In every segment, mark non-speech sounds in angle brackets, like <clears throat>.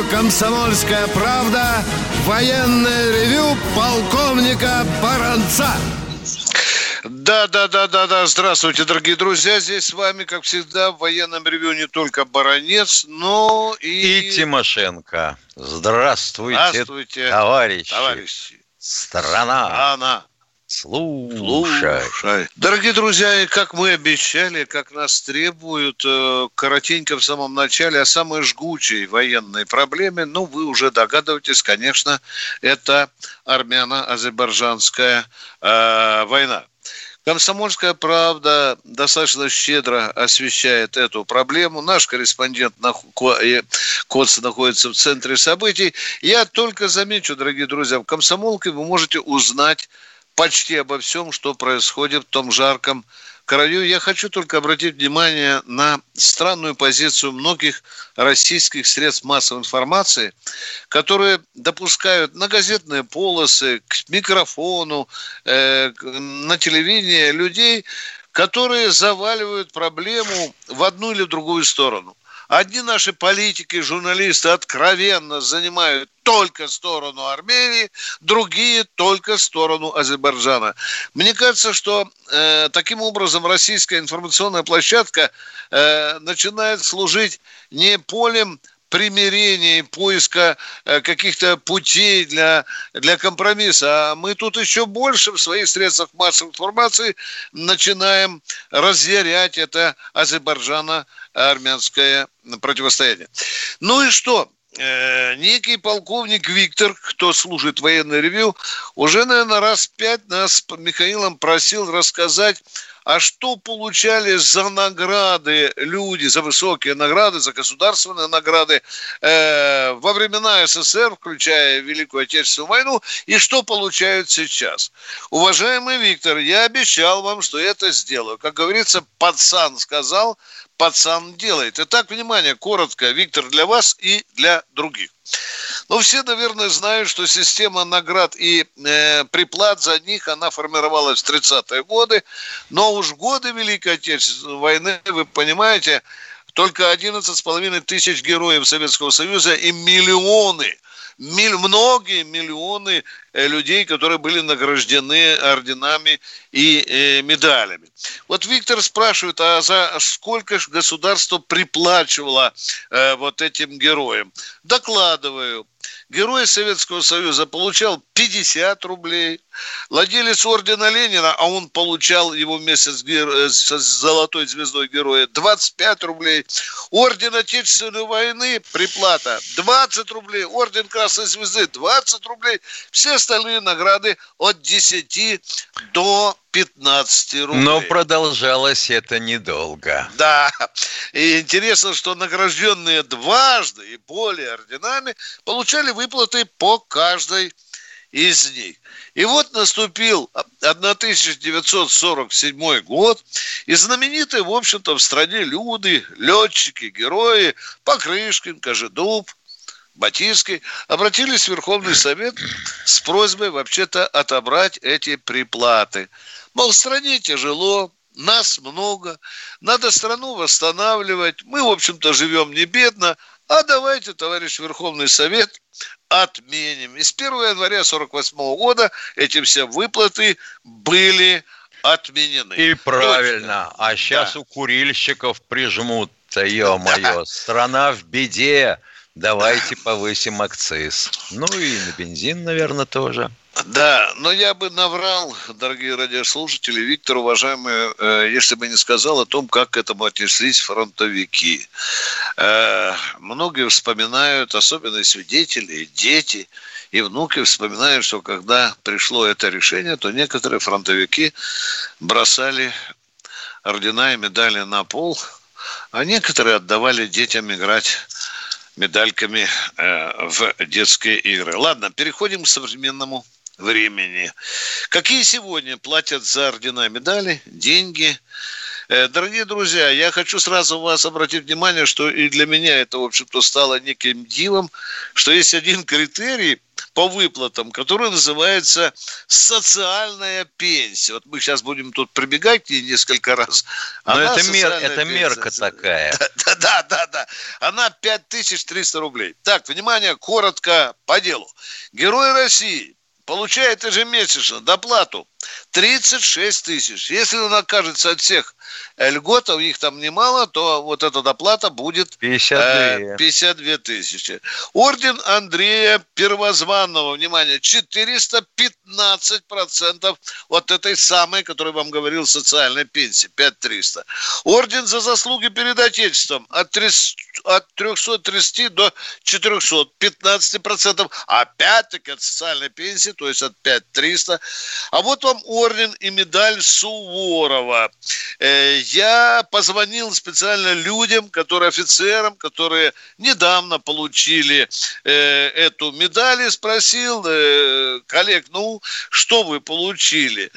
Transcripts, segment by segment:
Радио «Комсомольская правда» военное ревю полковника Баранца. Да, да, да, да, да. Здравствуйте, дорогие друзья. Здесь с вами, как всегда, в военном ревю не только Баранец, но и... И Тимошенко. Здравствуйте, Здравствуйте, товарищи. товарищи. Страна. Она. Слушай. Дорогие друзья, и как мы обещали, как нас требуют, э, коротенько в самом начале, о самой жгучей военной проблеме, ну, вы уже догадываетесь, конечно, это армяно-азербайджанская э, война. Комсомольская правда достаточно щедро освещает эту проблему. Наш корреспондент Коц находится в центре событий. Я только замечу, дорогие друзья, в комсомолке вы можете узнать почти обо всем, что происходит в том жарком краю. Я хочу только обратить внимание на странную позицию многих российских средств массовой информации, которые допускают на газетные полосы, к микрофону, э, на телевидение людей, которые заваливают проблему в одну или другую сторону. Одни наши политики, журналисты откровенно занимают только сторону Армении, другие только сторону Азербайджана. Мне кажется, что э, таким образом российская информационная площадка э, начинает служить не полем примирения и поиска э, каких-то путей для, для компромисса. А мы тут еще больше в своих средствах массовой информации начинаем разъярять это Азербайджана-армянское противостояние. Ну и что? Э, некий полковник Виктор, кто служит военной ревю, уже, наверное, раз пять нас с Михаилом просил рассказать а что получали за награды люди, за высокие награды, за государственные награды э, во времена СССР, включая Великую Отечественную войну, и что получают сейчас. Уважаемый Виктор, я обещал вам, что это сделаю. Как говорится, пацан сказал, пацан делает. Итак, внимание, коротко, Виктор, для вас и для других. Ну, все, наверное, знают, что система наград и э, приплат за них, она формировалась в 30-е годы, но уж годы Великой Отечественной войны, вы понимаете, только 11,5 тысяч героев Советского Союза и миллионы – миль, многие миллионы э, людей, которые были награждены орденами и э, медалями. Вот Виктор спрашивает, а за сколько же государство приплачивало э, вот этим героям? Докладываю. Герой Советского Союза получал 50 рублей. Владелец ордена Ленина, а он получал его вместе с, геро... с золотой звездой героя, 25 рублей. Орден Отечественной войны, приплата 20 рублей. Орден Красной Звезды 20 рублей. Все остальные награды от 10 до 15 рублей. Но продолжалось это недолго. Да. И интересно, что награжденные дважды и более орденами получали выплаты по каждой из них. И вот наступил 1947 год, и знаменитые, в общем-то, в стране люди, летчики, герои, Покрышкин, Кожедуб, Батинский обратились в Верховный Совет с просьбой вообще-то отобрать эти приплаты. Мол, в стране тяжело, нас много, надо страну восстанавливать, мы, в общем-то, живем не бедно, а давайте, товарищ Верховный Совет, отменим. И с 1 января 1948 года эти все выплаты были отменены. И правильно. Точно. А сейчас да. у курильщиков прижмут-то, ё-моё. Страна в беде. Давайте повысим акциз. Ну и на бензин, наверное, тоже. Да, но я бы наврал, дорогие радиослушатели, Виктор, уважаемый, э, если бы не сказал о том, как к этому отнеслись фронтовики. Э, многие вспоминают, особенно свидетели, дети и внуки вспоминают, что когда пришло это решение, то некоторые фронтовики бросали ордена и медали на пол, а некоторые отдавали детям играть медальками э, в детские игры. Ладно, переходим к современному времени. Какие сегодня платят за ордена медали, деньги? Э, дорогие друзья, я хочу сразу вас обратить внимание, что и для меня это, в общем-то, стало неким дивом, что есть один критерий по выплатам, который называется социальная пенсия. Вот мы сейчас будем тут прибегать к ней несколько раз. Но это, мер, это мерка такая. <laughs> Да, да, да, да. Она 5300 рублей. Так, внимание, коротко по делу. Герой России получает ежемесячно доплату 36 тысяч. Если он окажется от всех льготов, их там немало, то вот эта доплата будет 52, э, 52 тысячи. Орден Андрея Первозванного, внимание, 415% от этой самой, которую вам говорил, социальной пенсии, 5300. Орден за заслуги перед Отечеством от, 3, от 330 до 400, 15%. Опять-таки от социальной пенсии, то есть от 5300. А вот вам орден и медаль Суворова. Э, я позвонил специально людям, которые офицерам, которые недавно получили э, эту медаль и спросил э, коллег, ну, что вы получили?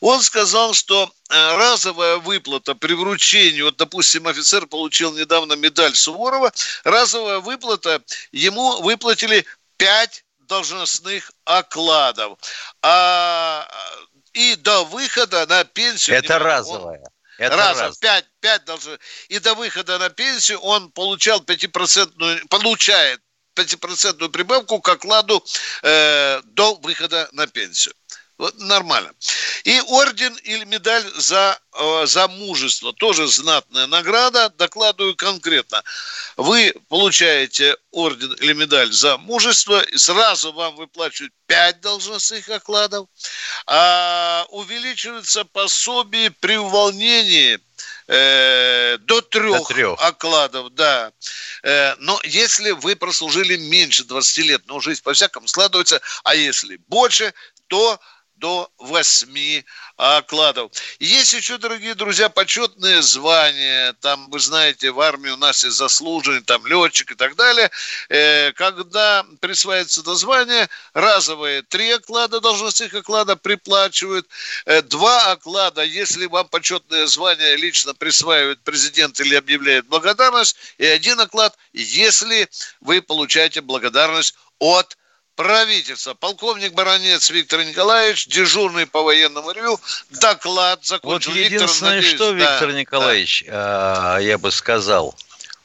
Он сказал, что разовая выплата при вручении, вот, допустим, офицер получил недавно медаль Суворова, разовая выплата, ему выплатили 5 должностных окладов. А и до выхода на пенсию... Это разовая. Он, это раз, раз. Пять, пять должны. И до выхода на пенсию он получал пятипроцентную, получает пятипроцентную прибавку к окладу э, до выхода на пенсию. Вот нормально. И орден или медаль за, э, за мужество. Тоже знатная награда. Докладываю конкретно. Вы получаете орден или медаль за мужество. И сразу вам выплачивают 5 должностных окладов. А увеличивается пособие при увольнении э, до трех, до трех окладов, да. Э, но если вы прослужили меньше 20 лет, но жизнь по-всякому складывается, а если больше, то до 8 окладов. Есть еще, дорогие друзья, почетные звания. Там, вы знаете, в армии у нас есть заслуженный, там, летчик и так далее. Э, когда присваивается это звание, разовые три оклада должностных оклада приплачивают. Э, два оклада, если вам почетное звание лично присваивает президент или объявляет благодарность. И один оклад, если вы получаете благодарность от правительства. Полковник Баранец Виктор Николаевич, дежурный по военному ревю, доклад закончил. Вот единственное, Виктор, что, да, Виктор Николаевич, да. я бы сказал,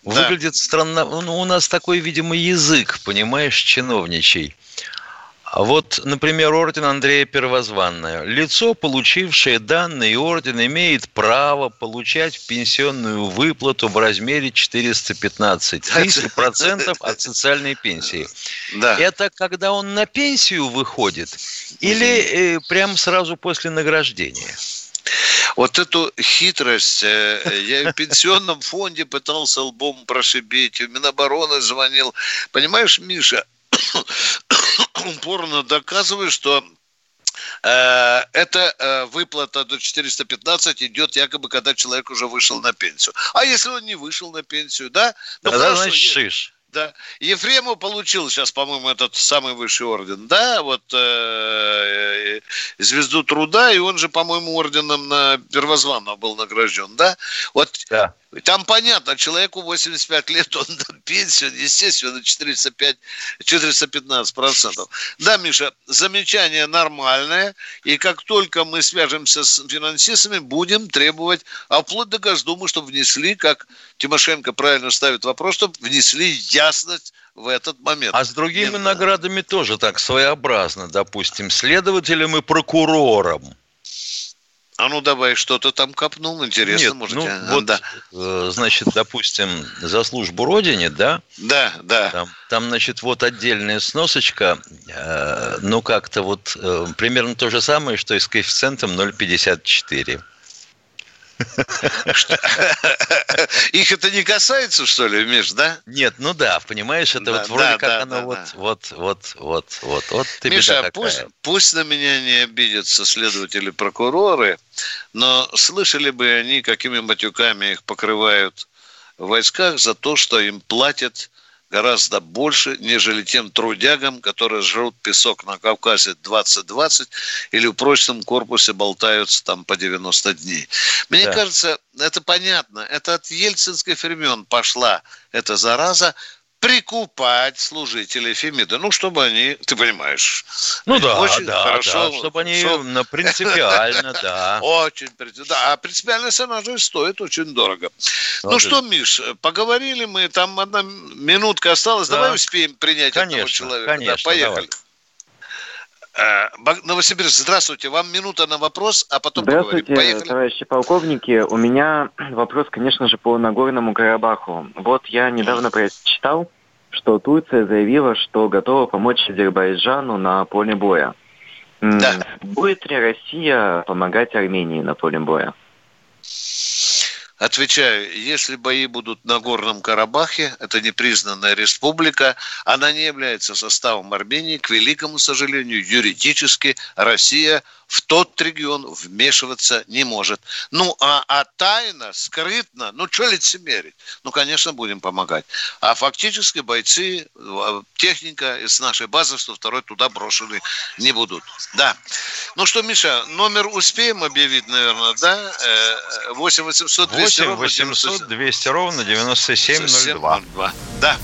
выглядит да. странно. Ну, у нас такой, видимо, язык, понимаешь, чиновничий. А вот, например, орден Андрея Первозванного. Лицо, получившее данный орден, имеет право получать пенсионную выплату в размере 415 тысяч процентов от социальной пенсии. Да. Это когда он на пенсию выходит или э, прям сразу после награждения? Вот эту хитрость э, я в пенсионном фонде пытался лбом прошибить, в Минобороны звонил. Понимаешь, Миша, <clears throat> упорно доказывает, что э, эта э, выплата до 415 идет якобы, когда человек уже вышел на пенсию. А если он не вышел на пенсию, да? Ну, Тогда хорошо, значит шиш. Да. Ефремов получил сейчас, по-моему, этот самый высший орден, да, вот э, э, звезду труда, и он же, по-моему, орденом на первозванного был награжден, да? Вот да. Там понятно, человеку 85 лет, он на пенсию, естественно, 405, 415 процентов. Да, Миша, замечание нормальное, и как только мы свяжемся с финансистами, будем требовать, а вплоть до Госдумы, чтобы внесли, как Тимошенко правильно ставит вопрос, чтобы внесли ясность в этот момент. А с другими Нет, наградами тоже так своеобразно, допустим, следователям и прокурорам. А ну давай, что-то там копнул, интересно, Нет, может, ну, я... вот, да. Э, значит, допустим, за службу Родине, да? Да, да. Там, там значит, вот отдельная сносочка, э, ну, как-то вот э, примерно то же самое, что и с коэффициентом 0,54. Их это не касается, что ли, Миш, да? Нет, ну да, понимаешь, это вот вроде как оно вот, вот, вот, вот, вот, вот ты Миша, пусть, на меня не обидятся следователи, прокуроры, но слышали бы они, какими матюками их покрывают в войсках за то, что им платят гораздо больше, нежели тем трудягам, которые жрут песок на Кавказе 20-20 или в прочном корпусе болтаются там по 90 дней. Мне да. кажется, это понятно. Это от ельцинских времен пошла эта зараза прикупать служителей Фемида, ну, чтобы они, ты понимаешь, ну да, очень да, хорошо, да, чтобы они чтобы... Ну, принципиально, да. <laughs> Очень, да, а принципиальность она же стоит очень дорого. Ну, ну что, Миш, поговорили мы, там одна минутка осталась, давай успеем принять этого человека. Конечно, поехали. Э, Новосибирск, здравствуйте. Вам минута на вопрос, а потом Здравствуйте, поговорим. Поехали. товарищи полковники. У меня <clears throat> вопрос, конечно же, по Нагорному Карабаху. Вот я недавно прочитал, что Турция заявила, что готова помочь Азербайджану на поле боя. Да. Будет ли Россия помогать Армении на поле боя? Отвечаю, если бои будут на Горном Карабахе, это непризнанная республика, она не является составом Армении, к великому сожалению, юридически Россия – в тот регион вмешиваться не может. Ну, а, а тайно, скрытно, ну, что лицемерить? Ну, конечно, будем помогать. А фактически бойцы, а, техника из нашей базы 102 туда брошены не будут. Да. Ну что, Миша, номер успеем объявить, наверное, да? 8 800 200 8 800 200 ровно 9702. Да.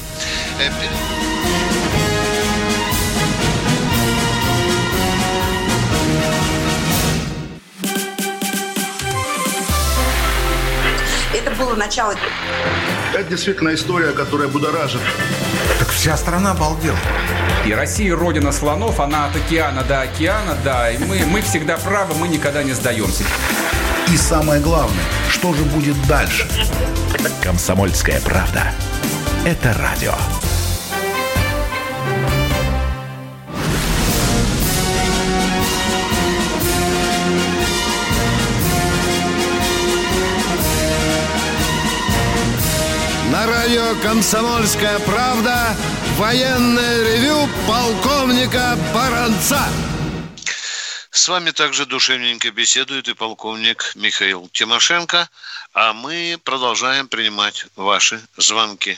Э, было начало. Это действительно история, которая будоражит. Так вся страна обалдела. И Россия родина слонов, она от океана до океана, да, и мы, мы всегда правы, мы никогда не сдаемся. И самое главное, что же будет дальше? Комсомольская правда. Это радио. На радио «Комсомольская правда» военное ревю полковника Баранца. С вами также душевненько беседует и полковник Михаил Тимошенко, а мы продолжаем принимать ваши звонки.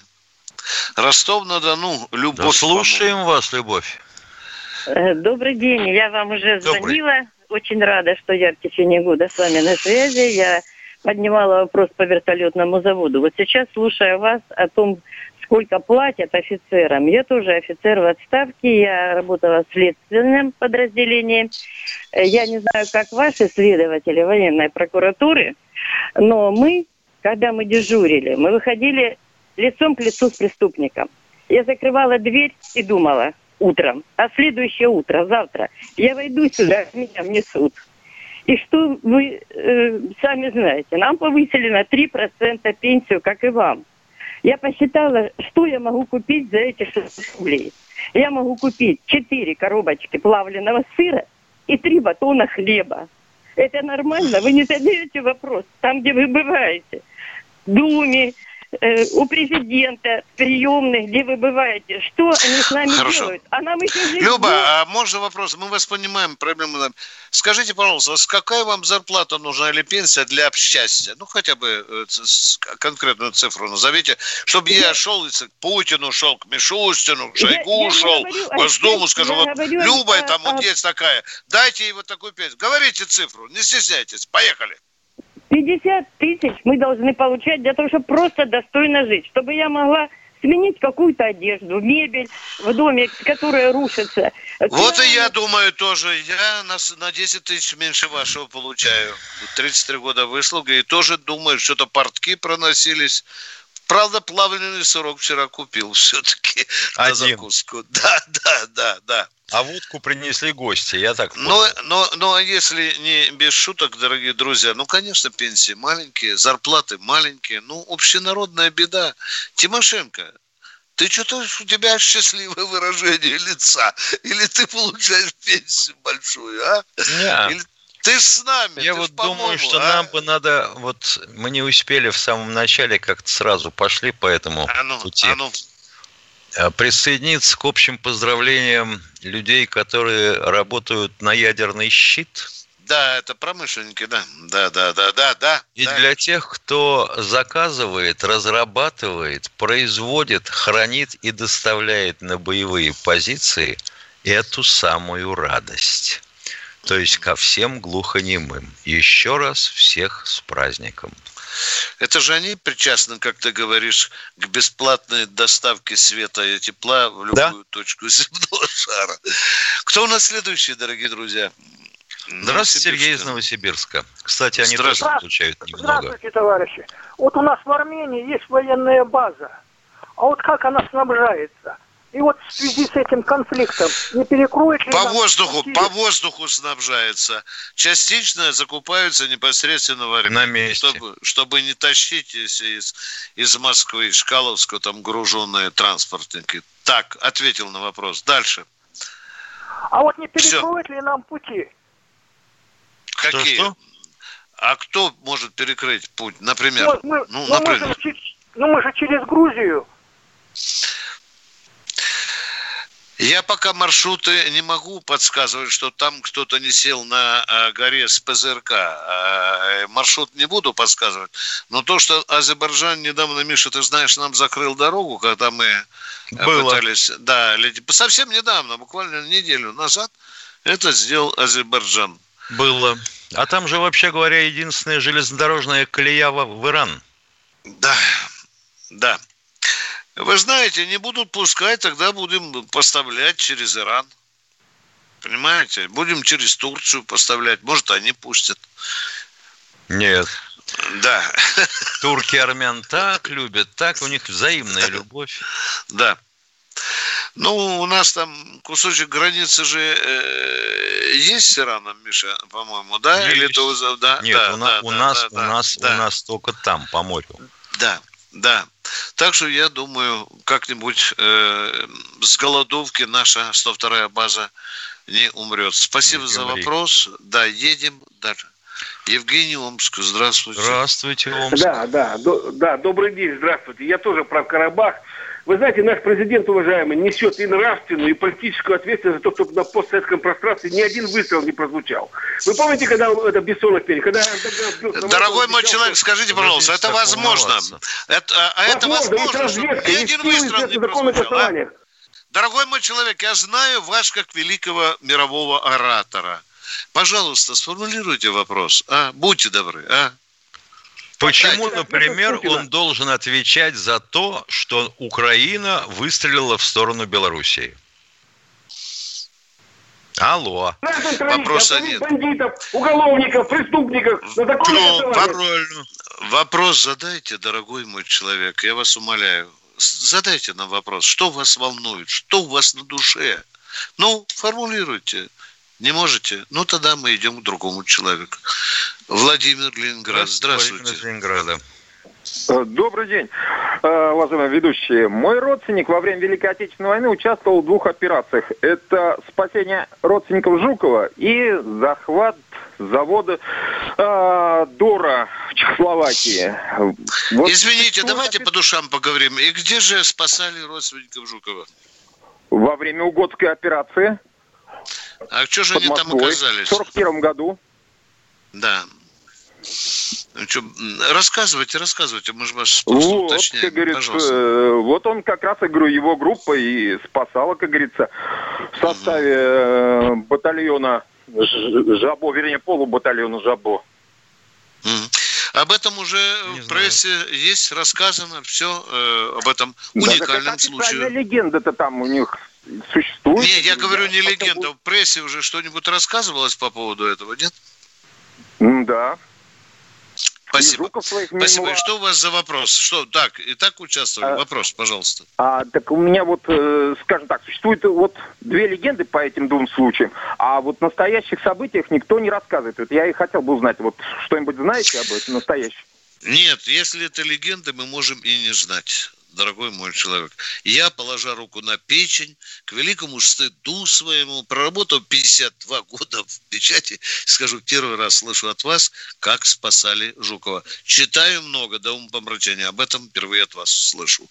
Ростов-на-Дону, Любовь. Да слушаем вас, Любовь. Э, добрый день, я вам уже Добрый. звонила. Очень рада, что я в течение года с вами на связи. Я поднимала вопрос по вертолетному заводу. Вот сейчас, слушая вас о том, сколько платят офицерам. Я тоже офицер в отставке, я работала в следственном подразделении. Я не знаю, как ваши следователи военной прокуратуры, но мы, когда мы дежурили, мы выходили лицом к лицу с преступником. Я закрывала дверь и думала утром, а следующее утро, завтра, я войду сюда, меня внесут. И что вы э, сами знаете, нам повысили на 3% пенсию, как и вам. Я посчитала, что я могу купить за эти 600 рублей. Я могу купить 4 коробочки плавленного сыра и 3 батона хлеба. Это нормально? Вы не задаете вопрос. Там, где вы бываете, в Думе, Э, у президента приемных, где вы бываете, что они с нами Хорошо. делают? А нам еще жить Люба, а можно вопрос? Мы вас понимаем, проблему. Скажите, пожалуйста, какая вам зарплата нужна или пенсия для счастья? Ну, хотя бы э, конкретную цифру назовите, чтобы я, я шел к Путину, шел к Мишустину, к Шойгу я, шел, говорю, к Госдуму, скажу, вот говорю, Люба а, там а... вот есть такая, дайте ей вот такую пенсию. Говорите цифру, не стесняйтесь, поехали. 50 тысяч мы должны получать для того, чтобы просто достойно жить, чтобы я могла сменить какую-то одежду, мебель в доме, которая рушится. Вот и я думаю тоже. Я на, на 10 тысяч меньше вашего получаю. 33 года выслуга. И тоже думаю, что-то портки проносились. Правда, плавленый сырок вчера купил все-таки на закуску. <laughs> Да, да, да, да. А водку принесли гости, я так понял. Но, но, но а если не без шуток, дорогие друзья, ну, конечно, пенсии маленькие, зарплаты маленькие, ну, общенародная беда. Тимошенко, ты что-то, у тебя счастливое выражение лица. Или ты получаешь пенсию большую, а? Нет. Или ты с нами. Я вот думаю, что а? нам бы надо, вот мы не успели в самом начале, как-то сразу пошли по этому а ну, пути. А ну. Э, присоединиться к общим поздравлениям людей, которые работают на ядерный щит. Да, это промышленники, да. Да, да, да, да, да. И да. для тех, кто заказывает, разрабатывает, производит, хранит и доставляет на боевые позиции эту самую радость. То есть ко всем глухонемым. Еще раз всех с праздником. Это же они причастны, как ты говоришь, к бесплатной доставке света и тепла в любую да? точку земного <laughs> шара. Кто у нас следующий, дорогие друзья? Здравствуйте, Сергей из Новосибирска. Кстати, они тоже получают немного. Здравствуйте, товарищи. Вот у нас в Армении есть военная база. А вот как она снабжается? И вот в связи с этим конфликтом не перекроет ли По воздуху, по воздуху снабжается. Частично закупаются непосредственно в Армении. На месте. Чтобы, чтобы не тащить из, из, из Москвы, из Шкаловска, там груженные транспортники. Так, ответил на вопрос. Дальше. А вот не перекроет Все. ли нам пути? Какие? Что, что? А кто может перекрыть путь, например? Ну, мы, ну, например. Мы же, ну, мы же через Грузию. Я пока маршруты не могу подсказывать, что там кто-то не сел на э, горе с ПЗРК. Э, маршрут не буду подсказывать. Но то, что Азербайджан недавно, Миша, ты знаешь, нам закрыл дорогу, когда мы Было. пытались... Да, совсем недавно, буквально неделю назад, это сделал Азербайджан. Было. А там же, вообще говоря, единственная железнодорожная колея в Иран. Да, да. Вы знаете, не будут пускать, тогда будем поставлять через Иран. Понимаете? Будем через Турцию поставлять. Может, они пустят. Нет. Да. Турки армян так любят, так у них взаимная любовь. Да. Ну, у нас там кусочек границы же э, есть с Ираном, Миша, по-моему, да? Есть. Или то, да? Нет, да, у, да, у да, нас, да, у нас, да. у нас только там, по морю. Да, да. Так что я думаю, как-нибудь э, с голодовки наша 102-я база не умрет. Спасибо не за вопрос. Да, едем дальше. Евгений Омск, здравствуйте. Здравствуйте, Омск. Да, да, до, да, добрый день, здравствуйте. Я тоже про Карабах. Вы знаете, наш президент, уважаемый, несет и нравственную, и политическую ответственность за то, чтобы на постсоветском пространстве ни один выстрел не прозвучал. Вы помните, когда это Бессонов пели? Когда Дорогой мой человек, скажите, пожалуйста, это возможно? Это, а, а это возможно, что ни один выстрел не прозвучал? А? Дорогой мой человек, я знаю вас как великого мирового оратора. Пожалуйста, сформулируйте вопрос. А? Будьте добры. А? Почему, например, он должен отвечать за то, что Украина выстрелила в сторону Белоруссии? Алло. Вопроса нет. Бандитов, уголовников, преступников. Ну, правильно. Вопрос задайте, дорогой мой человек. Я вас умоляю. Задайте нам вопрос. Что вас волнует? Что у вас на душе? Ну, формулируйте. Не можете? Ну, тогда мы идем к другому человеку. Владимир Ленинград. Здравствуйте. Владимир Ленинграда. Э, добрый день, э, уважаемые ведущие. Мой родственник во время Великой Отечественной войны участвовал в двух операциях. Это спасение родственников Жукова и захват завода э, Дора в Чехословакии. Вот Извините, давайте по душам поговорим. И где же спасали родственников Жукова? Во время Угодской операции. А что же они там оказались? В 41 году. Да. Ну, что, рассказывайте, рассказывайте, мы же вас просто вот, уточняем. Как говорится, э, вот он как раз, я говорю, его группа и спасала, как говорится, в составе угу. батальона Жабо, вернее, полубатальона Жабо. Угу. Об этом уже Не в прессе знаю. есть рассказано все э, об этом уникальном да, случае. легенда-то там у них существует. Нет, я говорю не легенда. В прессе уже что-нибудь рассказывалось по поводу этого, нет? Да. Спасибо. Спасибо. И что у вас за вопрос? Что, так, и так участвовали? А, вопрос, пожалуйста. А, так у меня вот, э, скажем так, существует вот две легенды по этим двум случаям, а вот настоящих событиях никто не рассказывает. Вот я и хотел бы узнать, вот что-нибудь знаете об этом настоящем? Нет, если это легенды, мы можем и не знать дорогой мой человек. Я, положа руку на печень, к великому стыду своему, проработав 52 года в печати, скажу, первый раз слышу от вас, как спасали Жукова. Читаю много до умопомрачения, об этом впервые от вас слышу.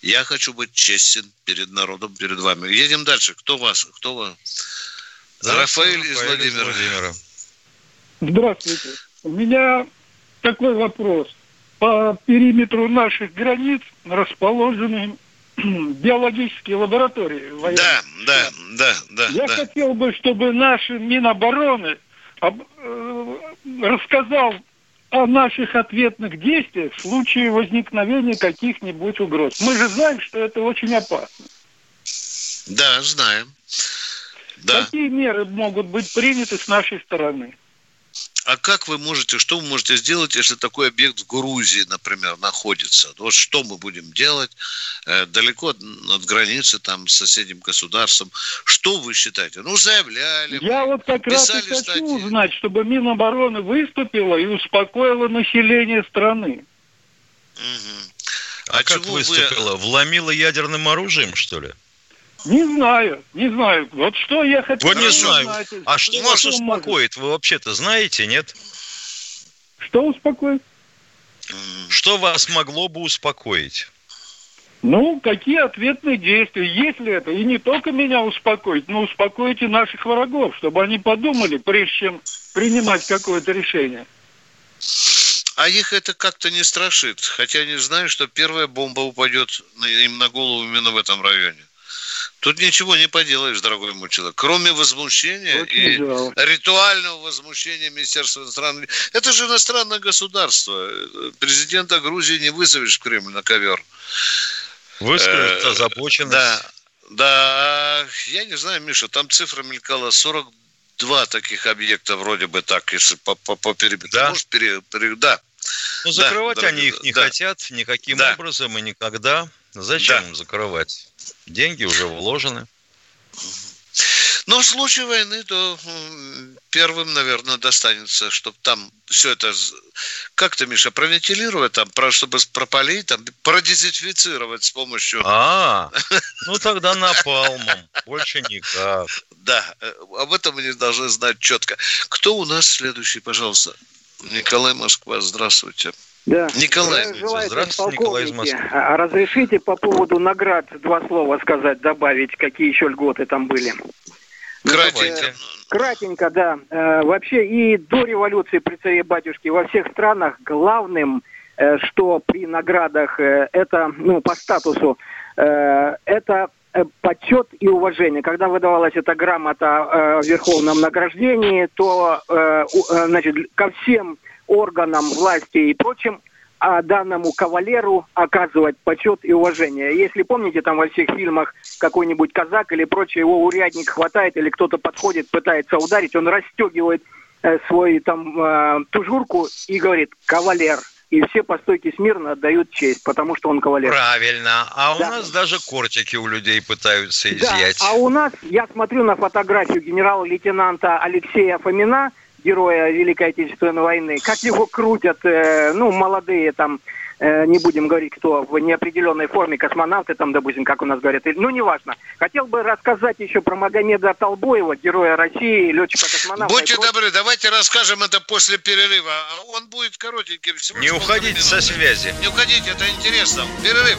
Я хочу быть честен перед народом, перед вами. Едем дальше. Кто вас? Кто вас? Рафаэль из Владимира. Владимира. Здравствуйте. У меня такой вопрос. По периметру наших границ расположены <clears throat> биологические лаборатории. Военные. Да, да, да, да. Я да. хотел бы, чтобы наши Минобороны об, э, рассказал о наших ответных действиях в случае возникновения каких-нибудь угроз. Мы же знаем, что это очень опасно. Да, знаем. Да. Какие меры могут быть приняты с нашей стороны? А как вы можете, что вы можете сделать, если такой объект в Грузии, например, находится? Вот что мы будем делать э, далеко от, от границы, там, с соседним государством? Что вы считаете? Ну, заявляли. Я мы, вот как раз и хочу статьи. узнать, чтобы Минобороны выступила и успокоила население страны. Угу. А, а как выступила? Вы... Вломила ядерным оружием, что ли? Не знаю, не знаю. Вот что я хотел Вот не знаю. Знать. А что, что вас успокоит? Вы вообще-то знаете, нет? Что успокоит? Что вас могло бы успокоить? Ну, какие ответные действия, если это, и не только меня успокоить, но успокоить и наших врагов, чтобы они подумали, прежде чем принимать какое-то решение. А их это как-то не страшит, хотя они знают, что первая бомба упадет им на голову именно в этом районе. Тут ничего не поделаешь, дорогой мой человек. Кроме возмущения Очень и жалко. ритуального возмущения Министерства иностранных Это же иностранное государство. Президента Грузии не вызовешь в Кремль на ковер. Выскажет э, озабоченность. Да, да. Я не знаю, Миша, там цифра мелькала 42 таких объекта вроде бы так, если по, по, по периметру. Да? Может, пере, пере, да. Но закрывать да, они их не да. хотят никаким да. образом и никогда. Зачем да. им закрывать? Деньги уже вложены. Но в случае войны, то первым, наверное, достанется, чтобы там все это как-то, Миша, провентилировать, там, чтобы пропалить, там, продезинфицировать с помощью... А, ну тогда напалмом, больше никак. Да, э, об этом не должны знать четко. Кто у нас следующий, пожалуйста? Николай Москва, здравствуйте. Да. Николай, здравствуйте, Николай из Москвы. А разрешите по поводу наград два слова сказать, добавить, какие еще льготы там были? Ну, Кратенько. Кратенько, да. Э, вообще и до революции при царе батюшке во всех странах главным, э, что при наградах э, это, ну, по статусу, это почет и уважение. Когда выдавалась эта грамота в верховном награждении, то, значит, ко всем органам власти и прочим, а данному кавалеру оказывать почет и уважение. Если помните, там во всех фильмах какой-нибудь казак или прочее, его урядник хватает или кто-то подходит, пытается ударить, он расстегивает э, свою там э, тужурку и говорит «кавалер». И все по стойке смирно отдают честь, потому что он кавалер. Правильно. А у да. нас даже кортики у людей пытаются изъять. Да. А у нас, я смотрю на фотографию генерала-лейтенанта Алексея Фомина, героя Великой Отечественной войны, как его крутят, э, ну, молодые там, э, не будем говорить, кто в неопределенной форме, космонавты там, допустим, как у нас говорят, ну, неважно. Хотел бы рассказать еще про Магомеда Толбоева, героя России, летчика-космонавта. Будьте добры, давайте расскажем это после перерыва. Он будет коротенький. Не уходите со связи. Не уходите, это интересно. Перерыв.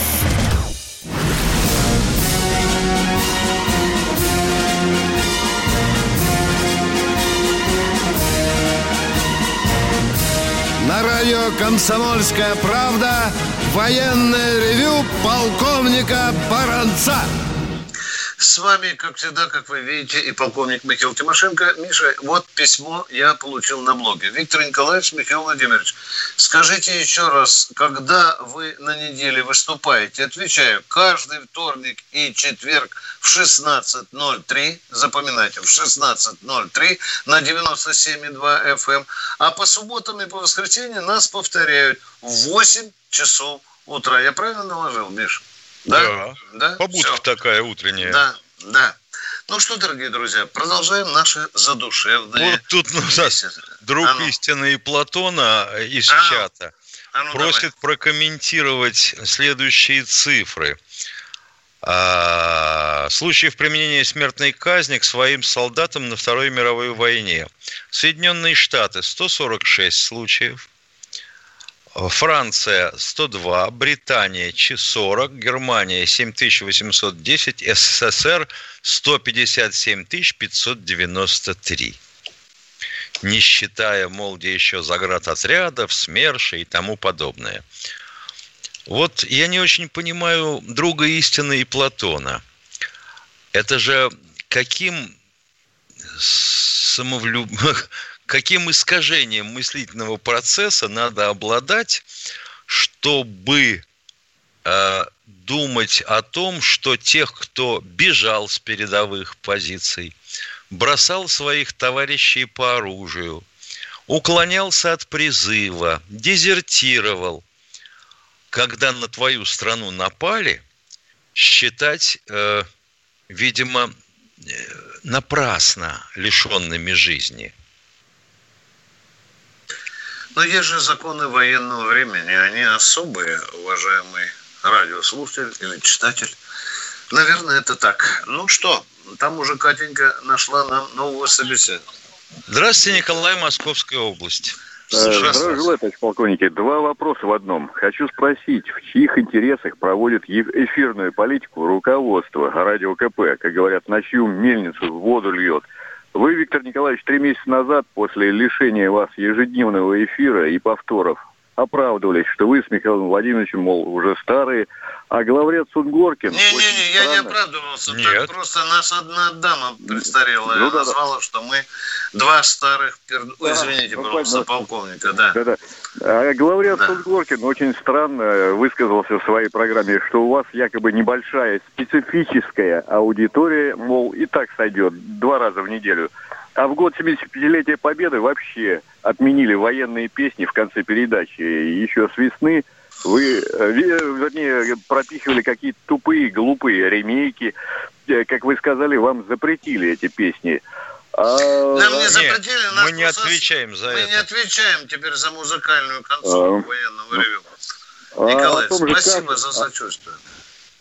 «Комсомольская правда» военное ревю полковника Баранца. С вами, как всегда, как вы видите, и полковник Михаил Тимошенко. Миша, вот письмо я получил на блоге. Виктор Николаевич, Михаил Владимирович, скажите еще раз, когда вы на неделе выступаете? Отвечаю, каждый вторник и четверг в 16.03, запоминайте, в 16.03 на 97.2 FM, эм. а по субботам и по воскресеньям нас повторяют в 8 часов утра. Я правильно наложил, Миша? Да. да? Побудка Все. такая утренняя. Да, да. Ну что, дорогие друзья, продолжаем наши задушевные... Вот тут у нас друг а ну. истины и Платона из а чата а ну, просит давай. прокомментировать следующие цифры. А, случаев применения смертной казни к своим солдатам на Второй мировой войне. Соединенные Штаты 146 случаев, Франция 102, Британия 40, Германия 7810, СССР 157 593. Не считая, мол, где еще заградотрядов, СМЕРШа и тому подобное. Вот я не очень понимаю друга истины и Платона. Это же каким самовлюб <laughs> каким искажением мыслительного процесса надо обладать, чтобы э, думать о том, что тех, кто бежал с передовых позиций, бросал своих товарищей по оружию, уклонялся от призыва, дезертировал, когда на твою страну напали, считать, э, видимо, э, напрасно лишенными жизни – но есть же законы военного времени, они особые, уважаемый радиослушатель или читатель. Наверное, это так. Ну что, там уже Катенька нашла нам нового собеседника. Здравствуйте, Николай, Московская область. Э, здравия желаю, товарищ полковники. Два вопроса в одном. Хочу спросить, в чьих интересах проводит эфирную политику руководство радио КП, как говорят, на чью мельницу в воду льет – вы, Виктор Николаевич, три месяца назад, после лишения вас ежедневного эфира и повторов, оправдывались, что вы с Михаилом Владимировичем, мол, уже старые, а главред Сунгоркин... Не-не-не, я не оправдывался. Нет. Так просто нас одна дама престарелая ну, да, назвала, да. что мы два старых, пер... да, извините, ну, пожалуйста, полковника, да. Да-да. А главред да. Сунгоркин очень странно высказался в своей программе, что у вас якобы небольшая специфическая аудитория, мол, и так сойдет два раза в неделю. А в год 75-летия Победы вообще отменили военные песни в конце передачи. Еще с весны вы, э, вернее, пропихивали какие-то тупые, глупые ремейки. Э, как вы сказали, вам запретили эти песни. А... Нам не запретили, Нет, нас мы не отвечаем за мы это. Мы не отвечаем теперь за музыкальную концовку а... военного ревю. А Николай, спасибо за сочувствие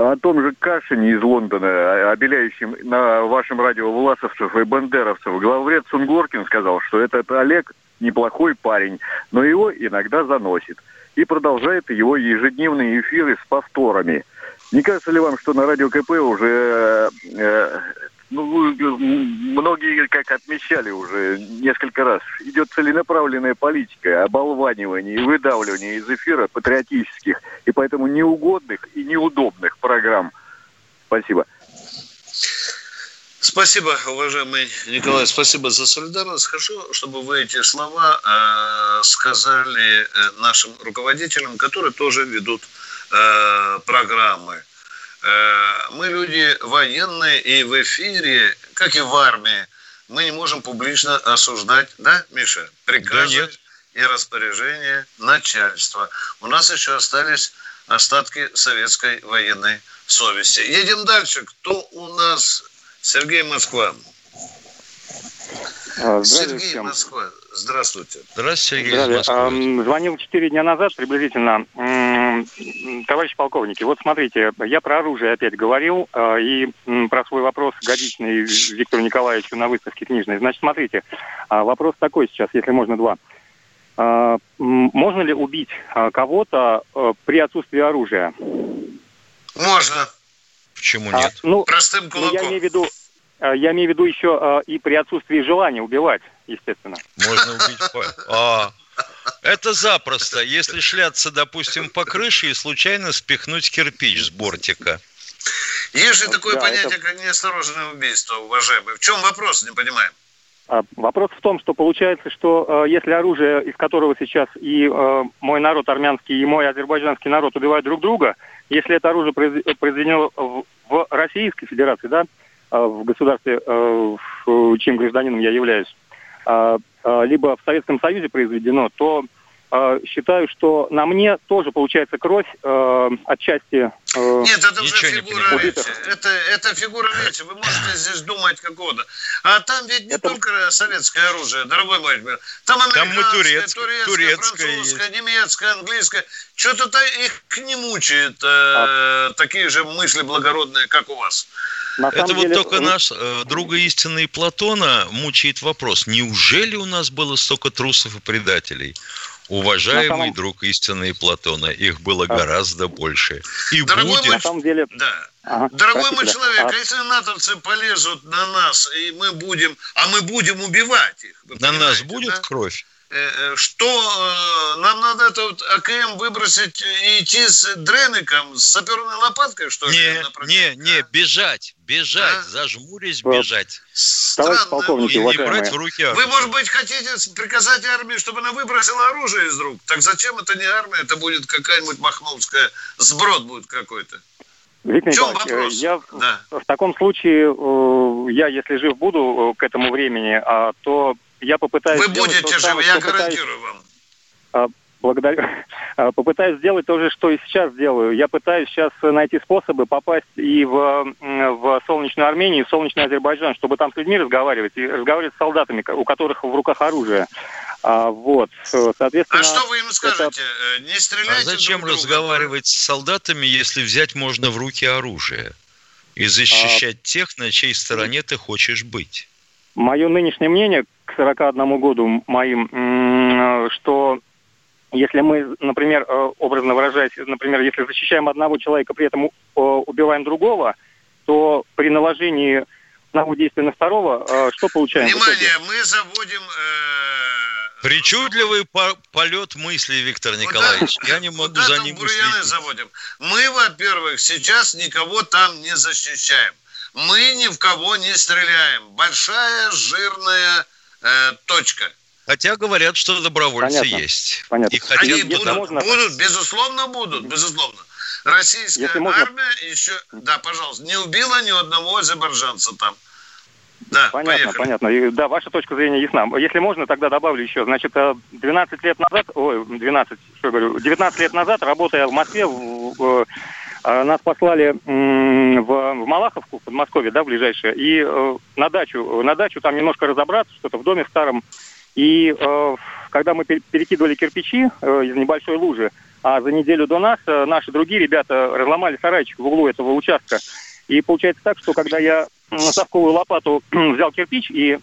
о том же Кашине из Лондона, обеляющем на вашем радио власовцев и бандеровцев, главред Сунгоркин сказал, что этот Олег неплохой парень, но его иногда заносит. И продолжает его ежедневные эфиры с повторами. Не кажется ли вам, что на радио КП уже э, ну, многие, как отмечали уже несколько раз, идет целенаправленная политика оболванивания и выдавливания из эфира патриотических и поэтому неугодных и неудобных программ. Спасибо. Спасибо, уважаемый Николай, спасибо за солидарность. Хочу, чтобы вы эти слова э, сказали э, нашим руководителям, которые тоже ведут э, программы. Э, мы люди военные, и в эфире, как и в армии, мы не можем публично осуждать, да, Миша, приказы да нет. и распоряжения начальства. У нас еще остались остатки советской военной совести. Едем дальше. Кто у нас? Сергей Москва. А, здравия Сергей всем. Москва. Здравствуйте. Здравствуйте, Сергей Здравия. А, звонил четыре дня назад приблизительно. Товарищ полковники, вот смотрите, я про оружие опять говорил а, и про свой вопрос годичный Виктору Николаевичу на выставке книжной. Значит, смотрите, вопрос такой сейчас, если можно два. Можно ли убить кого-то при отсутствии оружия? Можно. Почему нет? А, ну, Простым кулаком. Ну, я имею в виду, я имею в виду еще и при отсутствии желания убивать естественно. Можно убить... <laughs> А, это запросто. Если шляться, допустим, по крыше и случайно спихнуть кирпич с бортика. Есть же такое да, понятие, это... как неосторожное убийство, уважаемые. В чем вопрос, не понимаем? А, вопрос в том, что получается, что э, если оружие, из которого сейчас и э, мой народ армянский, и мой азербайджанский народ убивают друг друга, если это оружие произведено в, в Российской Федерации, да, э, в государстве, э, в, чем гражданином я являюсь, э, э, либо в Советском Союзе произведено, то Э, считаю, что на мне тоже получается кровь э, отчасти. Э, Нет, это уже фигура речи. Это, это фигура речи. Вы можете здесь думать как угодно. А там ведь не это... только советское оружие, дорогой мой. Там американское, там турецкое, турецкое, турецкое французское, есть. немецкое, английское. Что-то их не мучает э, а... такие же мысли благородные, как у вас. На Это вот деле... только наш э, друга истинный Платона мучает вопрос. Неужели у нас было столько трусов и предателей? Уважаемый самом... друг истинный Платона, их было а... гораздо больше. И Дорогой будет... На самом деле... Да. Ага, Дорогой простите, мой человек, а... если натовцы полезут на нас, и мы будем, а мы будем убивать их. На нас будет да? кровь? Э, э, что э, нам надо это вот АКМ выбросить и идти с дреником, с саперной лопаткой, что ли? Не, не, не, бежать, бежать, а? зажмурясь, бежать. Товарищ полковник, и не брать в руки оружие. Вы, может быть, хотите приказать армии, чтобы она выбросила оружие из рук? Так зачем это не армия? Это будет какая-нибудь махновская, сброд будет какой-то. Виктор Николаевич, я да. в таком случае, я, если жив буду к этому времени, а, то я попытаюсь... Вы будете живы, я гарантирую вам. А, благодарю. <laughs> А, попытаюсь сделать то же, что и сейчас делаю. Я пытаюсь сейчас найти способы попасть и в, в солнечную Армению, и в солнечный Азербайджан, чтобы там с людьми разговаривать, и разговаривать с солдатами, у которых в руках оружие. А, вот, соответственно... А что вы им скажете? Это... Не стреляйте А зачем друг разговаривать с солдатами, если взять можно в руки оружие? И защищать а... тех, на чьей стороне ты хочешь быть? Мое нынешнее мнение к 41 году моим, что если мы, например, э, образно выражаясь, например, если защищаем одного человека, при этом э, убиваем другого, то при наложении одного действия на второго, э, что получаем? Внимание, мы заводим... Э... Причудливый по полет мысли, Виктор Николаевич. Куда, Я не могу за ним следить. заводим. Мы, во-первых, сейчас никого там не защищаем мы ни в кого не стреляем. Большая жирная э, точка. Хотя говорят, что добровольцы Понятно. есть. Понятно. И хотят Они будут, можно... будут, безусловно, будут, безусловно. Российская Если армия можно... еще, да, пожалуйста, не убила ни одного азербайджанца там. Да, понятно, поехали. понятно. И, да, ваша точка зрения ясна. Если можно, тогда добавлю еще. Значит, 12 э, лет назад, ой, 12, что я говорю, 19 лет назад, работая в Москве, в, в, а, нас послали в, в Малаховку, в Подмосковье, да, ближайшее, и э, на дачу, на дачу там немножко разобраться, что-то в доме старом. И э, когда мы перекидывали кирпичи э, из небольшой лужи, а за неделю до нас наши другие ребята разломали сарайчик в углу этого участка. И получается так, что когда я на совковую лопату <clears throat> взял кирпич и,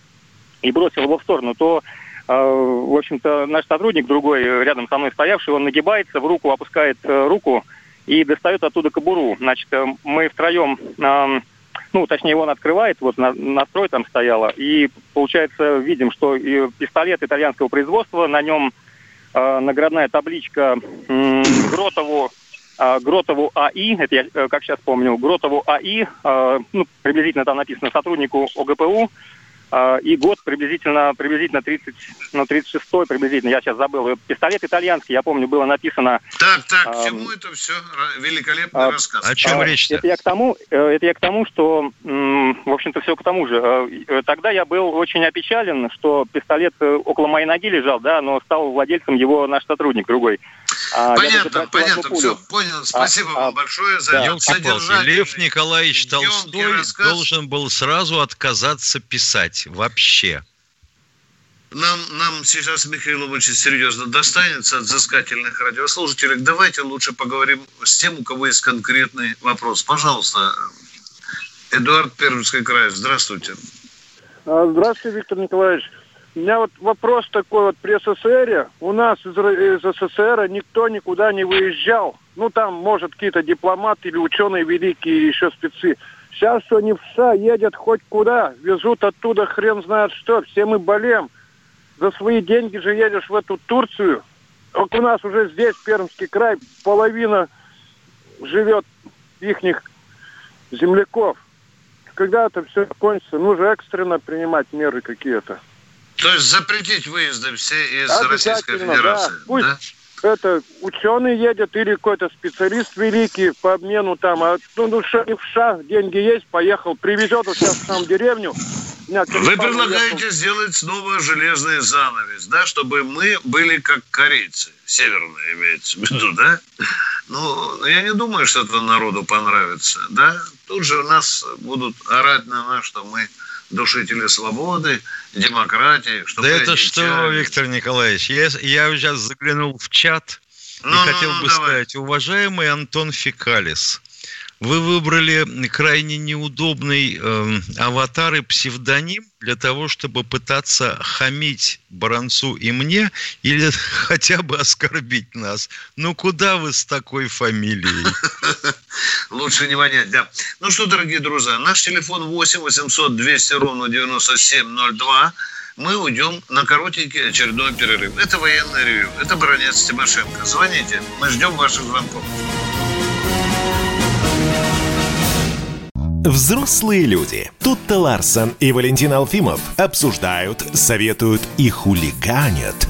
и бросил его в сторону, то в общем-то, наш сотрудник другой, рядом со мной стоявший, он нагибается, в руку опускает руку, и достает оттуда кобуру. Значит, э, мы втроем, э, ну, точнее, он открывает, вот на, настрой там стояло, и, получается, видим, что и пистолет итальянского производства, на нем э, наградная табличка э, Гротову, э, Гротову АИ, это я, э, как сейчас помню, Гротову АИ, э, ну, приблизительно там написано сотруднику ОГПУ, и год приблизительно, приблизительно 30, ну, 36-й приблизительно, я сейчас забыл. Пистолет итальянский, я помню, было написано... Так, так, а, чему это все? Великолепный а, рассказ. О чем а, речь Это я к тому, э, это я к тому, что, в общем-то, все к тому же. Э, э, тогда я был очень опечален, что пистолет около моей ноги лежал, да, но стал владельцем его наш сотрудник другой. А, понятно, понятно, все, понял. Спасибо а, вам а, большое за да. содержание. Лев Николаевич Толстой рассказ. должен был сразу отказаться писать вообще. Нам, нам сейчас, Михаил очень серьезно достанется от взыскательных радиослушателей. Давайте лучше поговорим с тем, у кого есть конкретный вопрос. Пожалуйста, Эдуард Пермский край, здравствуйте. Здравствуйте, Виктор Николаевич. У меня вот вопрос такой вот при СССР. У нас из, из СССР никто никуда не выезжал. Ну, там, может, какие-то дипломаты или ученые великие, еще спецы. Сейчас они в СА едят хоть куда, везут оттуда хрен знает что. Все мы болеем. За свои деньги же едешь в эту Турцию. Вот у нас уже здесь, Пермский край, половина живет ихних земляков. Когда это все кончится, нужно экстренно принимать меры какие-то. То есть запретить выезды все из Российской Федерации? Да. Пусть да? это ученый едет или какой-то специалист великий по обмену там. А, ну, ну что, в шаг, деньги есть, поехал, привезет вот сейчас в деревню. Вы предлагаете ехал. сделать снова железный занавес, да, чтобы мы были как корейцы, северные имеется в виду, да? Ну, я не думаю, что это народу понравится, да? Тут же у нас будут орать на нас, что мы душители свободы, демократии. Что да это что, Виктор Николаевич, я, я сейчас заглянул в чат ну, и ну, хотел ну, бы давай. сказать, уважаемый Антон Фекалис, вы выбрали крайне неудобный э, аватар и псевдоним для того, чтобы пытаться хамить Баранцу и мне или <laughs> хотя бы оскорбить нас. Ну, куда вы с такой фамилией? <laughs> Лучше не вонять, да. Ну что, дорогие друзья, наш телефон 8 800 200 ровно 9702 мы уйдем на коротенький очередной перерыв. Это военное ревю, это бронец Тимошенко. Звоните, мы ждем ваших звонков. Взрослые люди. Тут-то Ларсон и Валентин Алфимов обсуждают, советуют и хулиганят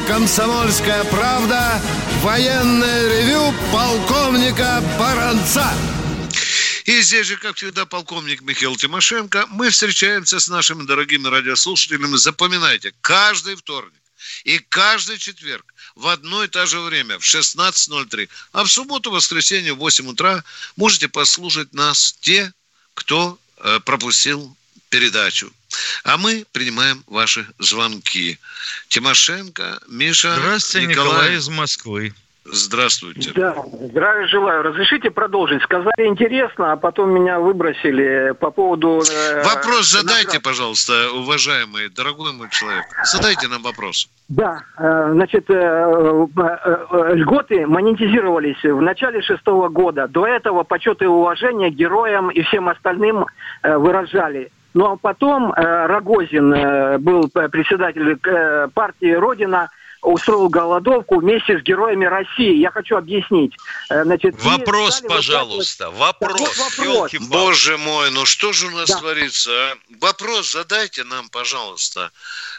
«Комсомольская правда» военное ревю полковника Баранца. И здесь же, как всегда, полковник Михаил Тимошенко. Мы встречаемся с нашими дорогими радиослушателями. Запоминайте, каждый вторник и каждый четверг в одно и то же время, в 16.03. А в субботу, воскресенье, в 8 утра можете послушать нас те, кто э, пропустил передачу. А мы принимаем ваши звонки. Тимошенко, Миша, Здравствуйте, Николай, Николай из Москвы. Здравствуйте. Да, здравия желаю. Разрешите продолжить? Сказали интересно, а потом меня выбросили по поводу... Э, вопрос задайте, наград. пожалуйста, уважаемый, дорогой мой человек. Задайте нам вопрос. Да, э, значит, э, э, льготы монетизировались в начале шестого года. До этого почет и уважение героям и всем остальным выражали. Ну а потом э, Рогозин э, был председатель э, партии «Родина», устроил голодовку вместе с героями России. Я хочу объяснить. Э, значит, вопрос, пожалуйста, вопрос. вопрос. Боже мой, ну что же у нас да. творится? А? Вопрос задайте нам, пожалуйста.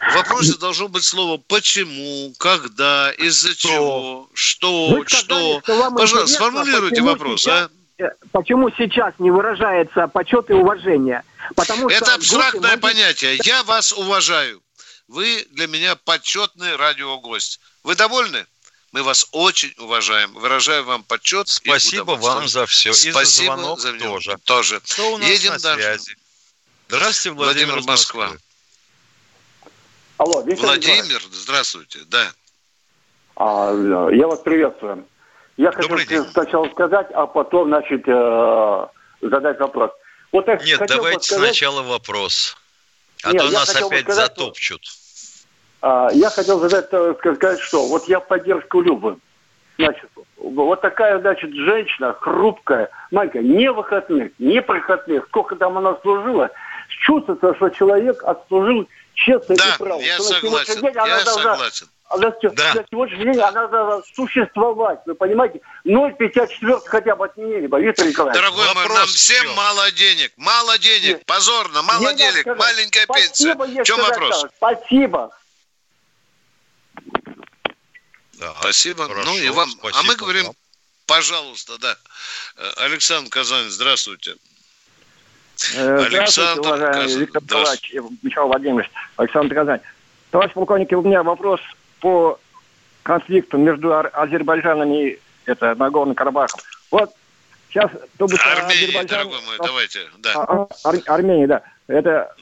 В вопросе должно быть слово «почему», «когда», «из-за чего», «что», Вы сказали, «что». Пожалуйста, сформулируйте вопрос, сейчас... а? почему сейчас не выражается почет и уважение? Потому Это абстрактное группы... понятие. Я вас уважаю. Вы для меня почетный радиогость. Вы довольны? Мы вас очень уважаем. Выражаю вам почет. Спасибо вам за все. Спасибо и за звонок за тоже. тоже. Кто у нас Едем на дальше. связи? Здравствуйте, Владимир, Владимир Москва. Алло, Виктор Владимир, Николаевич. здравствуйте, да. А, я вас приветствую. Я Добрый хотел день. сначала сказать, а потом, значит, э, задать вопрос. Вот я Нет, давайте сказать... сначала вопрос. А Нет, то нас опять сказать, затопчут. А, я хотел задать, э, сказать, что вот я поддержку Любы. Значит, вот такая, значит, женщина, хрупкая, маленькая, не выходных, не проходных, сколько там она служила, чувствуется, что человек отслужил честно да, и право. я согласен, день я согласен. Она, да. На сегодняшний день она должна существовать, вы понимаете? 0,54 хотя бы отменили бы, Виктор Николаевич. Дорогой Вопрос мой, нам всем все. мало денег, мало денег, Нет. позорно, мало Нет, денег, сказать, маленькая спасибо, пенсия. В чем вопрос? Спасибо. Да, спасибо. Хорошо, ну и вам. Спасибо, а мы говорим, Пожалуйста, да. Э, Александр Казань, здравствуйте. Э, здравствуйте, уважаемый Казань. Виктор Николаевич, Михаил Владимирович, Александр Казань. Товарищ полковник, у меня вопрос по конфликту между Азербайджаном и это, Нагорным Карабахом. Вот сейчас... Армения, Азербайджан... дорогой мой, давайте, да. А, а, Ар, Армения, да. Это,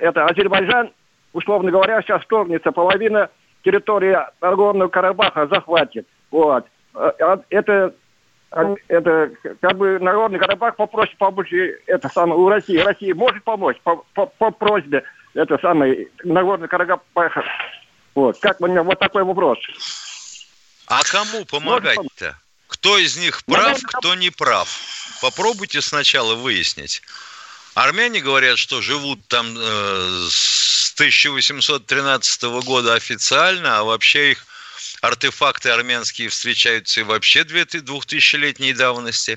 это Азербайджан, условно говоря, сейчас вторгнется, половина территории Нагорного Карабаха захватит. Вот. А, это это как бы Нагорный Карабах попросит помочь это самое у России. Россия может помочь по, по, по просьбе это самое Нагорный Карабах. Вот. Как мне вот такой вопрос. А кому помогать-то? Кто из них прав, кто не прав? Попробуйте сначала выяснить. Армяне говорят, что живут там э, с 1813 года официально, а вообще их артефакты армянские встречаются и вообще 2000-летней давности.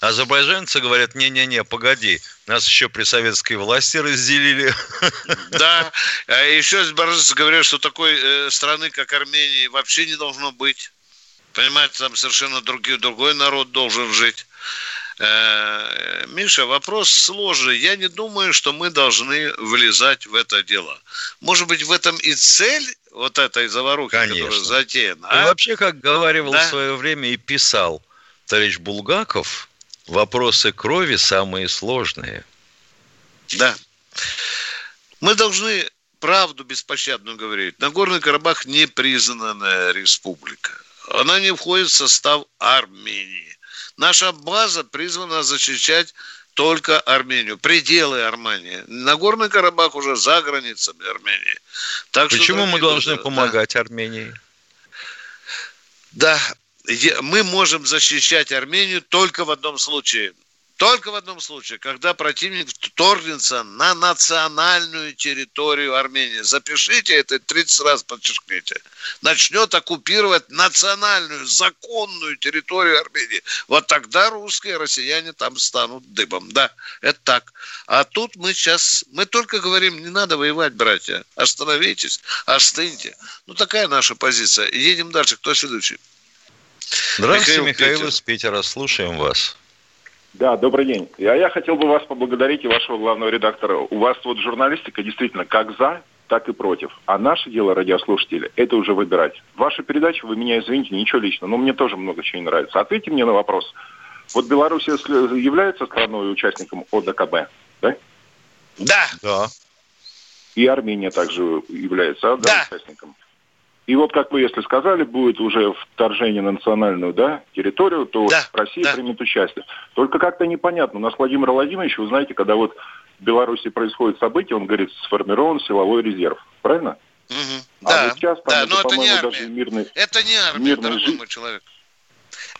Азербайджанцы говорят, не-не-не, погоди, нас еще при советской власти разделили. Да, а еще говорят, что такой э, страны, как Армения, вообще не должно быть. Понимаете, там совершенно другой, другой народ должен жить. Э, Миша, вопрос сложный. Я не думаю, что мы должны влезать в это дело. Может быть, в этом и цель вот этой заварухи, Конечно. которая затеяна. А? И вообще, как говорил да? в свое время и писал товарищ Булгаков, вопросы крови самые сложные. Да. Мы должны правду беспощадную говорить. Нагорный Карабах не признанная республика. Она не входит в состав Армении. Наша база призвана защищать только Армению, пределы Армении. Нагорный Карабах уже за границами Армении. Так Почему что, мы должны да, помогать Армении? Да, мы можем защищать Армению только в одном случае – только в одном случае, когда противник вторгнется на национальную территорию Армении. Запишите это 30 раз подчеркните. Начнет оккупировать национальную, законную территорию Армении. Вот тогда русские, россияне там станут дыбом. Да, это так. А тут мы сейчас, мы только говорим, не надо воевать, братья. Остановитесь, остыньте. Ну, такая наша позиция. Едем дальше. Кто следующий? Здравствуйте, Михаил, Михаил из Питера. Слушаем вас. Да, добрый день. А я хотел бы вас поблагодарить и вашего главного редактора. У вас вот журналистика действительно как за, так и против. А наше дело, радиослушатели, это уже выбирать. Ваша передача, вы меня извините, ничего личного, но мне тоже много чего не нравится. Ответьте мне на вопрос. Вот Беларусь является страной участником ОДКБ, да? Да. Да. И Армения также является да, да. участником. И вот, как вы, если сказали, будет уже вторжение на национальную да, территорию, то да, Россия да. примет участие. Только как-то непонятно. У нас Владимир Владимирович, вы знаете, когда вот в Беларуси происходит событие, он говорит, сформирован силовой резерв. Правильно? Угу. А да, вот сейчас там да, это, но это не армия. Даже мирный, это не армия, дорогой мой человек.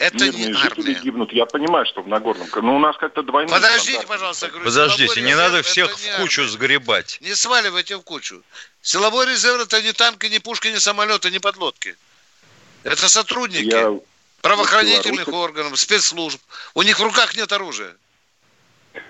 Это Мирные не жители армия. гибнут. Я понимаю, что в Нагорном. Но у нас как-то двойной Подождите, стандарт. пожалуйста. Говорю, Подождите, не надо всех в кучу армия. сгребать. Не сваливайте в кучу. Силовой резерв это не танки, не пушки, не самолеты, не подлодки. Это сотрудники Я... правоохранительных органов, спецслужб. У них в руках нет оружия.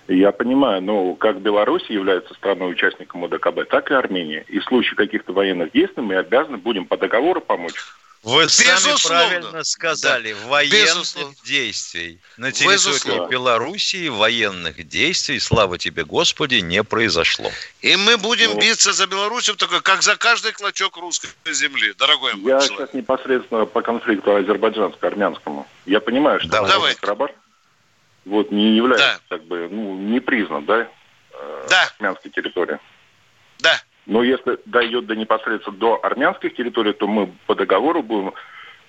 Я понимаю, но как Беларусь является страной-участником ОДКБ, так и Армения. И в случае каких-то военных действий мы обязаны будем по договору помочь вы Безусловно. сами правильно сказали, да. военных Безусловно. действий. На территории Безусловно. Белоруссии военных действий, слава тебе, Господи, не произошло. И мы будем ну, биться за Белоруссию только как за каждый клочок русской земли, дорогой мой Я человек. сейчас непосредственно по конфликту азербайджанско-армянскому. Я понимаю, что Давай. Карабах вот, не является, да. как бы, ну, не признан, да, э, да. армянской территории. Да. Но если дойдет до непосредственно до армянских территорий, то мы по договору будем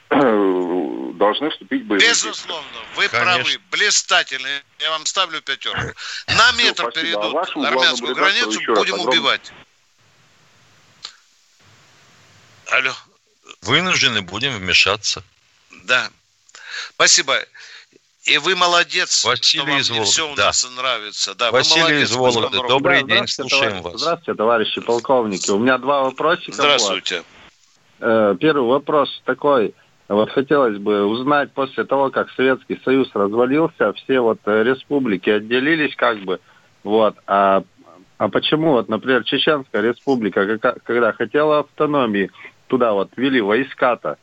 э, должны вступить в боевые Безусловно, вы Конечно. правы, блистательно. Я вам ставлю пятерку. На метр Все, перейдут а армянскую границу, будем раз, убивать. Алло. Вынуждены будем вмешаться. Да. Спасибо. И вы молодец, Василий что вам из все у да. нас нравится. Да, Василий молодец, из Вологды, добрый да, день, слушаем товарищ, вас. Здравствуйте, товарищи полковники. У меня два вопросика. Здравствуйте. Э, первый вопрос такой. Вот хотелось бы узнать, после того, как Советский Союз развалился, все вот э, республики отделились как бы, вот, а, а почему вот, например, Чеченская республика, когда хотела автономии, туда вот ввели войска-то,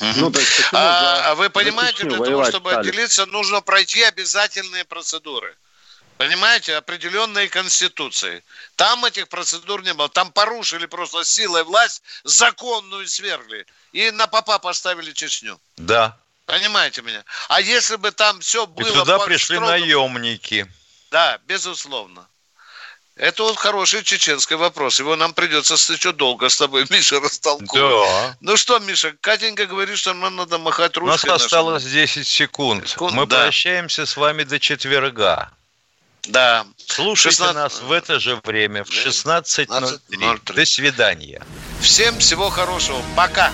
Ну, а, а вы понимаете, для того, чтобы стали? отделиться, нужно пройти обязательные процедуры. Понимаете, определенные конституции. Там этих процедур не было. Там порушили просто силой власть, законную свергли. И на попа поставили Чечню. Да. Понимаете меня? А если бы там все было... И туда пришли строгом... наемники. Да, безусловно. Это вот хороший чеченский вопрос. Его нам придется еще долго с тобой, <laughs> Миша, растолковывать. Да. Ну что, Миша, Катенька говорит, что нам надо махать ручкой. У нас осталось 10 секунд. секунд Мы да. прощаемся с вами до четверга. Да. Слушайте 16... нас в это же время, в 16.03. До свидания. Всем всего хорошего. Пока.